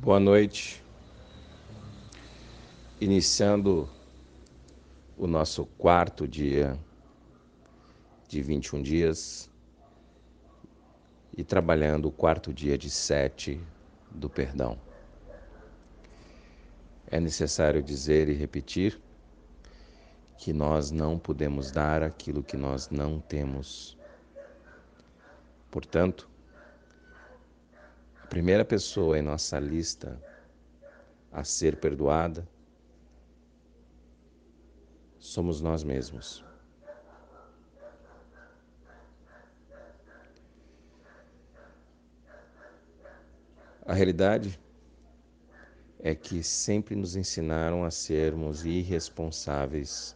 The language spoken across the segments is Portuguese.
Boa noite. Iniciando o nosso quarto dia de 21 dias e trabalhando o quarto dia de sete do perdão. É necessário dizer e repetir que nós não podemos dar aquilo que nós não temos. Portanto, primeira pessoa em nossa lista a ser perdoada somos nós mesmos. A realidade é que sempre nos ensinaram a sermos irresponsáveis,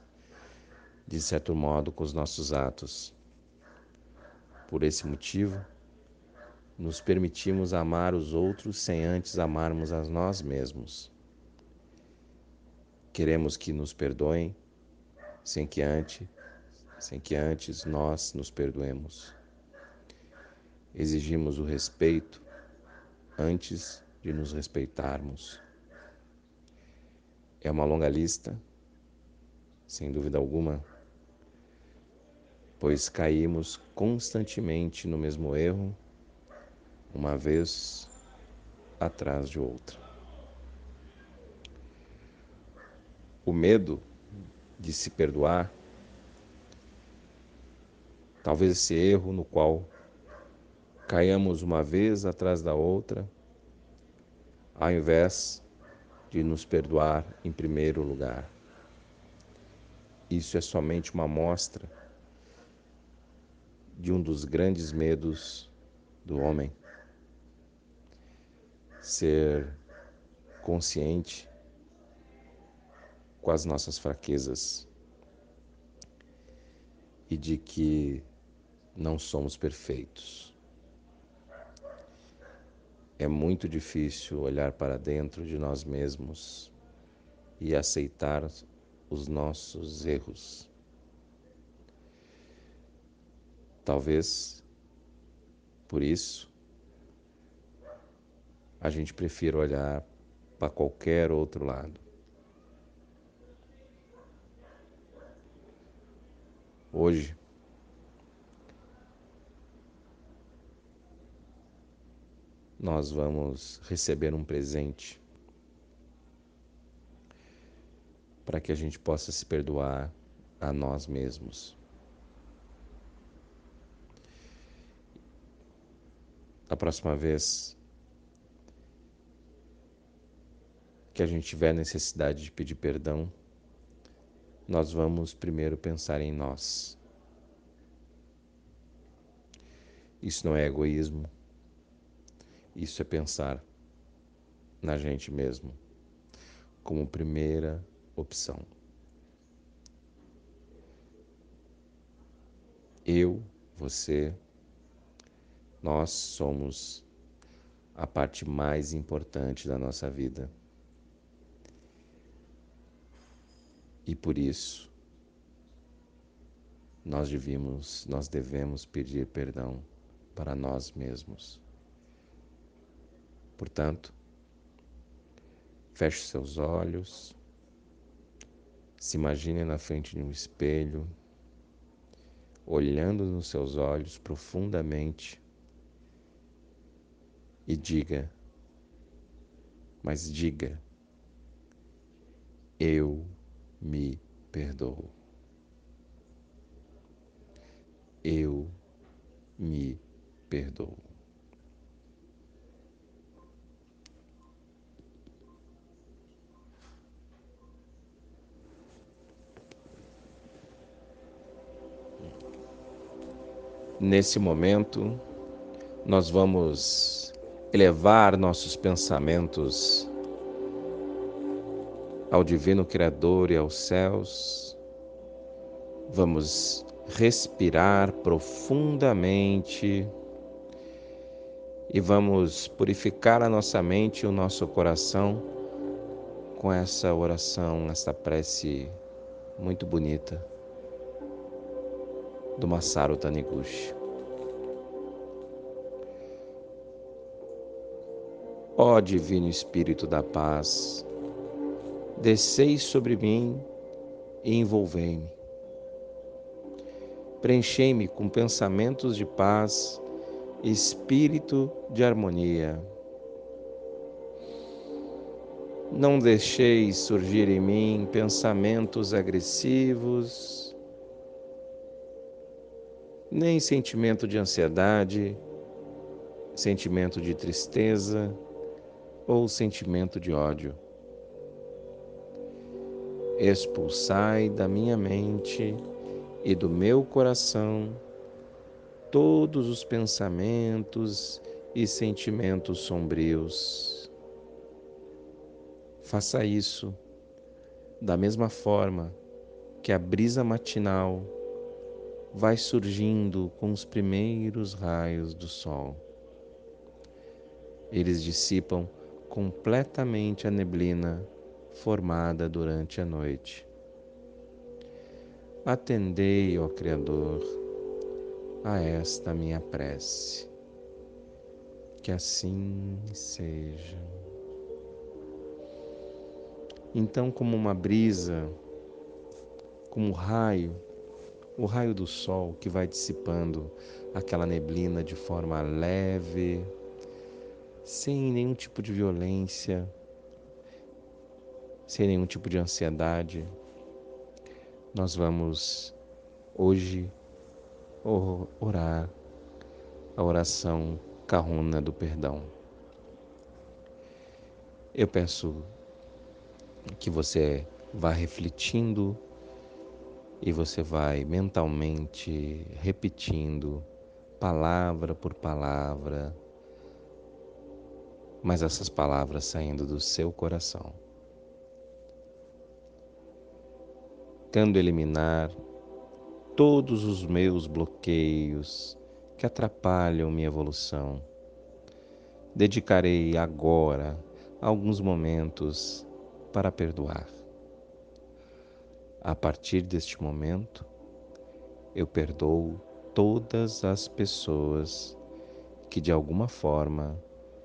de certo modo, com os nossos atos. Por esse motivo, nos permitimos amar os outros sem antes amarmos a nós mesmos. Queremos que nos perdoem sem que antes, sem que antes nós nos perdoemos. Exigimos o respeito antes de nos respeitarmos. É uma longa lista, sem dúvida alguma, pois caímos constantemente no mesmo erro, uma vez atrás de outra. O medo de se perdoar, talvez esse erro no qual caiamos uma vez atrás da outra, ao invés de nos perdoar em primeiro lugar. Isso é somente uma amostra de um dos grandes medos do homem. Ser consciente com as nossas fraquezas e de que não somos perfeitos. É muito difícil olhar para dentro de nós mesmos e aceitar os nossos erros. Talvez por isso a gente prefira olhar para qualquer outro lado. Hoje nós vamos receber um presente para que a gente possa se perdoar a nós mesmos. A próxima vez que a gente tiver necessidade de pedir perdão, nós vamos primeiro pensar em nós. Isso não é egoísmo, isso é pensar na gente mesmo como primeira opção. Eu, você, nós somos a parte mais importante da nossa vida. E por isso nós devemos, nós devemos pedir perdão para nós mesmos. Portanto, feche seus olhos, se imagine na frente de um espelho, olhando nos seus olhos profundamente e diga, mas diga, eu me perdoo. Eu me perdoo. Nesse momento, nós vamos elevar nossos pensamentos ao Divino Criador e aos céus. Vamos respirar profundamente e vamos purificar a nossa mente e o nosso coração com essa oração, essa prece muito bonita do Masaru Taniguchi. Ó Divino Espírito da Paz, desceis sobre mim e envolvei-me. Preenchei-me com pensamentos de paz, espírito de harmonia. Não deixeis surgir em mim pensamentos agressivos, nem sentimento de ansiedade, sentimento de tristeza ou sentimento de ódio. Expulsai da minha mente e do meu coração todos os pensamentos e sentimentos sombrios. Faça isso da mesma forma que a brisa matinal vai surgindo com os primeiros raios do sol. Eles dissipam completamente a neblina formada durante a noite. Atendei, ó Criador, a esta minha prece. Que assim seja. Então, como uma brisa, como raio, o raio do sol que vai dissipando aquela neblina de forma leve, sem nenhum tipo de violência, sem nenhum tipo de ansiedade, nós vamos hoje orar a oração carruna do perdão. Eu peço que você vá refletindo e você vai mentalmente repetindo palavra por palavra, mas essas palavras saindo do seu coração. Buscando eliminar todos os meus bloqueios que atrapalham minha evolução. Dedicarei agora alguns momentos para perdoar. A partir deste momento, eu perdoo todas as pessoas que de alguma forma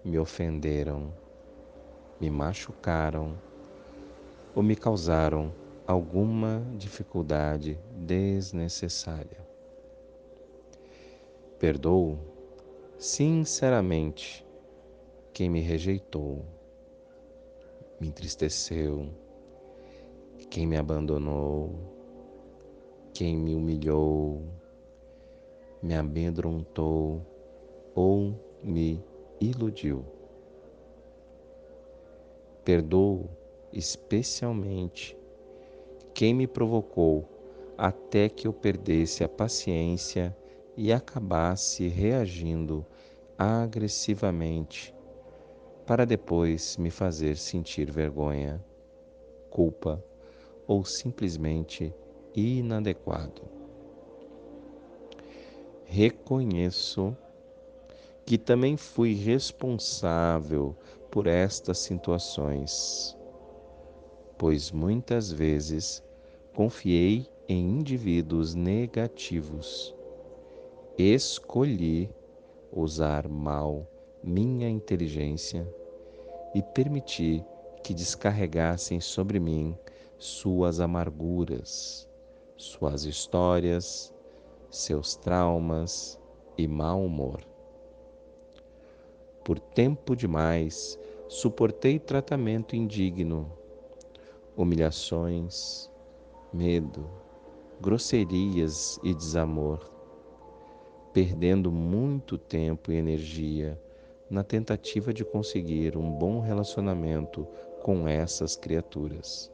me ofenderam, me machucaram ou me causaram alguma dificuldade desnecessária. Perdoo sinceramente quem me rejeitou, me entristeceu, quem me abandonou, quem me humilhou, me amedrontou ou me iludiu. Perdoo especialmente quem me provocou até que eu perdesse a paciência e acabasse reagindo agressivamente, para depois me fazer sentir vergonha, culpa ou simplesmente inadequado. Reconheço que também fui responsável por estas situações, pois muitas vezes Confiei em indivíduos negativos. Escolhi usar mal minha inteligência e permiti que descarregassem sobre mim suas amarguras, suas histórias, seus traumas e mau humor. Por tempo demais, suportei tratamento indigno, humilhações, medo, grosserias e desamor, perdendo muito tempo e energia na tentativa de conseguir um bom relacionamento com essas criaturas.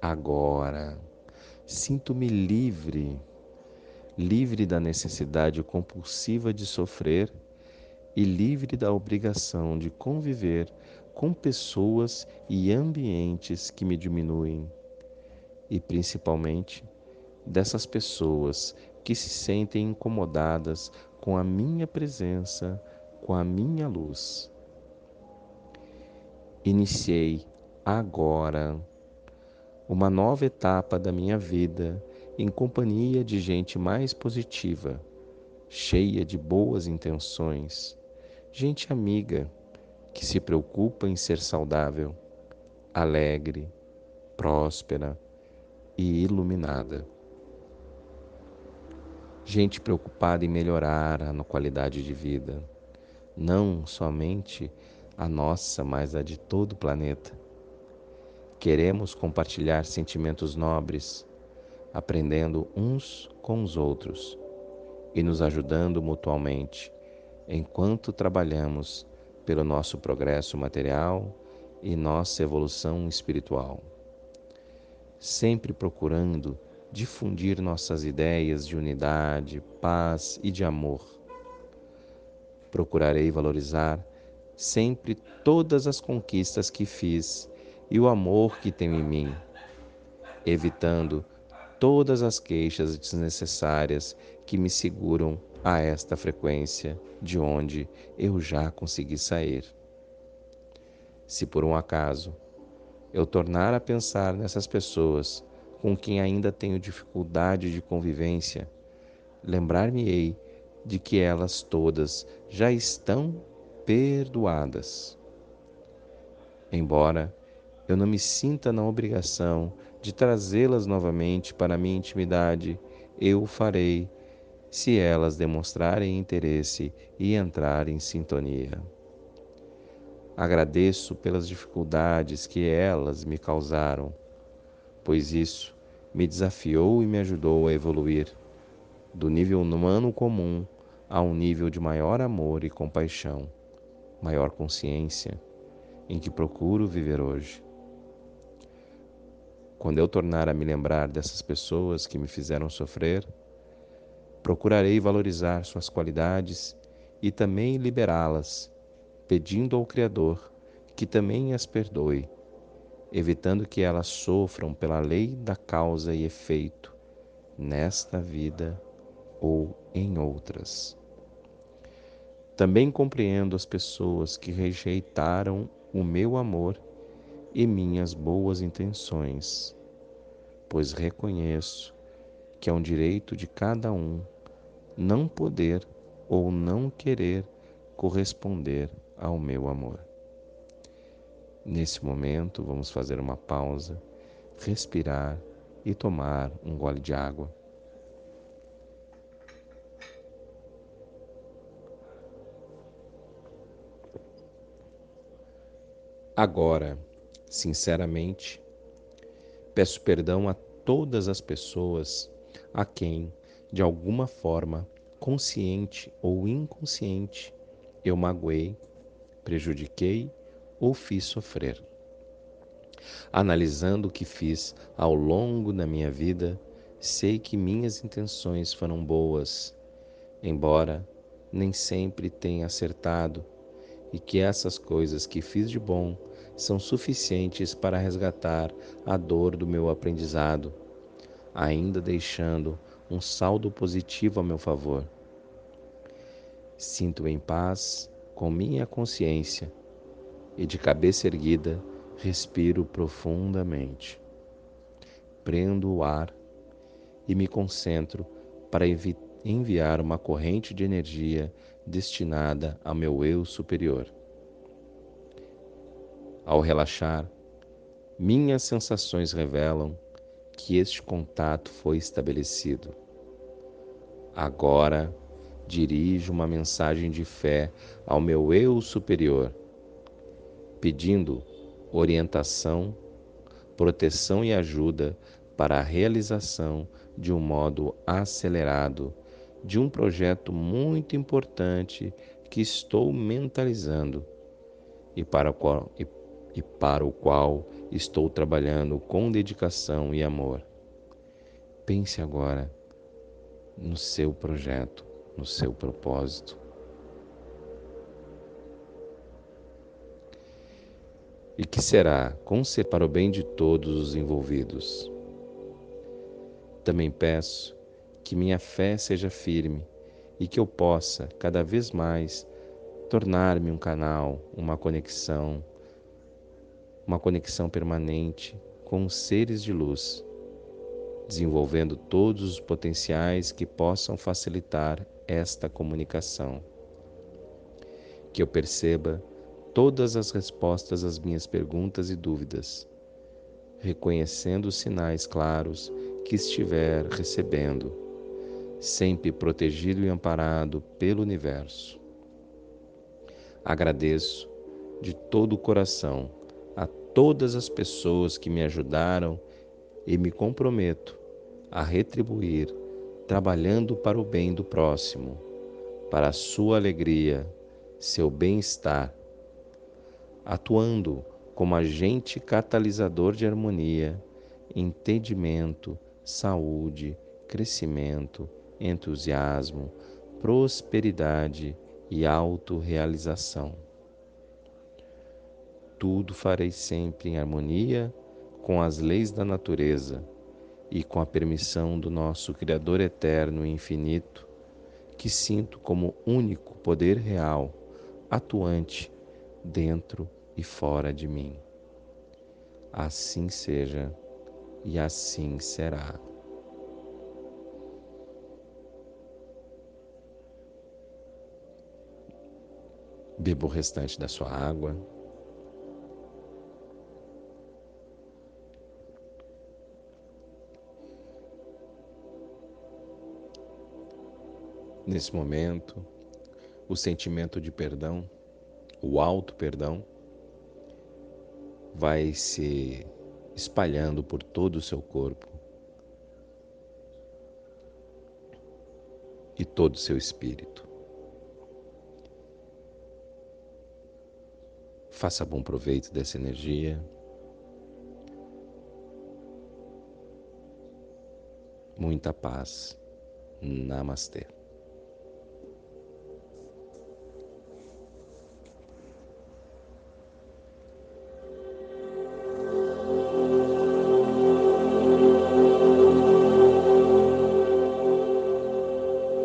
Agora, sinto-me livre, livre da necessidade compulsiva de sofrer e livre da obrigação de conviver com pessoas e ambientes que me diminuem e principalmente dessas pessoas que se sentem incomodadas com a minha presença, com a minha luz. Iniciei agora uma nova etapa da minha vida em companhia de gente mais positiva, cheia de boas intenções, gente amiga que se preocupa em ser saudável, alegre, próspera e iluminada. Gente preocupada em melhorar a qualidade de vida, não somente a nossa, mas a de todo o planeta. Queremos compartilhar sentimentos nobres, aprendendo uns com os outros e nos ajudando mutuamente, enquanto trabalhamos pelo nosso progresso material e nossa evolução espiritual. Sempre procurando difundir nossas ideias de unidade, paz e de amor. Procurarei valorizar sempre todas as conquistas que fiz e o amor que tenho em mim, evitando todas as queixas desnecessárias que me seguram a esta frequência de onde eu já consegui sair. Se por um acaso eu tornar a pensar nessas pessoas com quem ainda tenho dificuldade de convivência, lembrar-me-ei de que elas todas já estão perdoadas. Embora eu não me sinta na obrigação de trazê-las novamente para minha intimidade, eu o farei se elas demonstrarem interesse e entrarem em sintonia. Agradeço pelas dificuldades que elas me causaram, pois isso me desafiou e me ajudou a evoluir do nível humano comum a um nível de maior amor e compaixão, maior consciência, em que procuro viver hoje. Quando eu tornar a me lembrar dessas pessoas que me fizeram sofrer, procurarei valorizar suas qualidades e também liberá-las, pedindo ao Criador que também as perdoe, evitando que elas sofram pela lei da causa e efeito nesta vida ou em outras. Também compreendo as pessoas que rejeitaram o meu amor e minhas boas intenções, pois reconheço que é um direito de cada um não poder ou não querer corresponder ao meu amor. Nesse momento, vamos fazer uma pausa, respirar e tomar um gole de água. Agora, Sinceramente, peço perdão a todas as pessoas a quem, de alguma forma, consciente ou inconsciente, eu magoei, prejudiquei ou fiz sofrer. Analisando o que fiz ao longo da minha vida, sei que minhas intenções foram boas, embora nem sempre tenha acertado, e que essas coisas que fiz de bom são suficientes para resgatar a dor do meu aprendizado, ainda deixando um saldo positivo a meu favor. Sinto em paz com minha consciência e, de cabeça erguida, respiro profundamente. Prendo o ar e me concentro para enviar uma corrente de energia destinada ao meu eu superior. Ao relaxar, minhas sensações revelam que este contato foi estabelecido. Agora dirijo uma mensagem de fé ao meu eu superior, pedindo orientação, proteção e ajuda para a realização de um modo acelerado de um projeto muito importante que estou mentalizando e para o qual, e e para o qual estou trabalhando com dedicação e amor. Pense agora no seu projeto, no seu propósito. E que será com ser para o bem de todos os envolvidos. Também peço que minha fé seja firme e que eu possa, cada vez mais, tornar-me um canal, uma conexão uma conexão permanente com os seres de luz, desenvolvendo todos os potenciais que possam facilitar esta comunicação. que eu perceba todas as respostas às minhas perguntas e dúvidas, reconhecendo os sinais claros que estiver recebendo, sempre protegido e amparado pelo universo. Agradeço de todo o coração a todas as pessoas que me ajudaram e me comprometo a retribuir trabalhando para o bem do próximo, para a sua alegria, seu bem-estar, atuando como agente catalisador de harmonia, entendimento, saúde, crescimento, entusiasmo, prosperidade e autorrealização. Tudo farei sempre em harmonia com as leis da natureza e com a permissão do nosso Criador eterno e infinito, que sinto como único poder real, atuante dentro e fora de mim. Assim seja e assim será. Beba o restante da sua água. Nesse momento, o sentimento de perdão, o alto perdão, vai se espalhando por todo o seu corpo e todo o seu espírito. Faça bom proveito dessa energia. Muita paz. Namastê.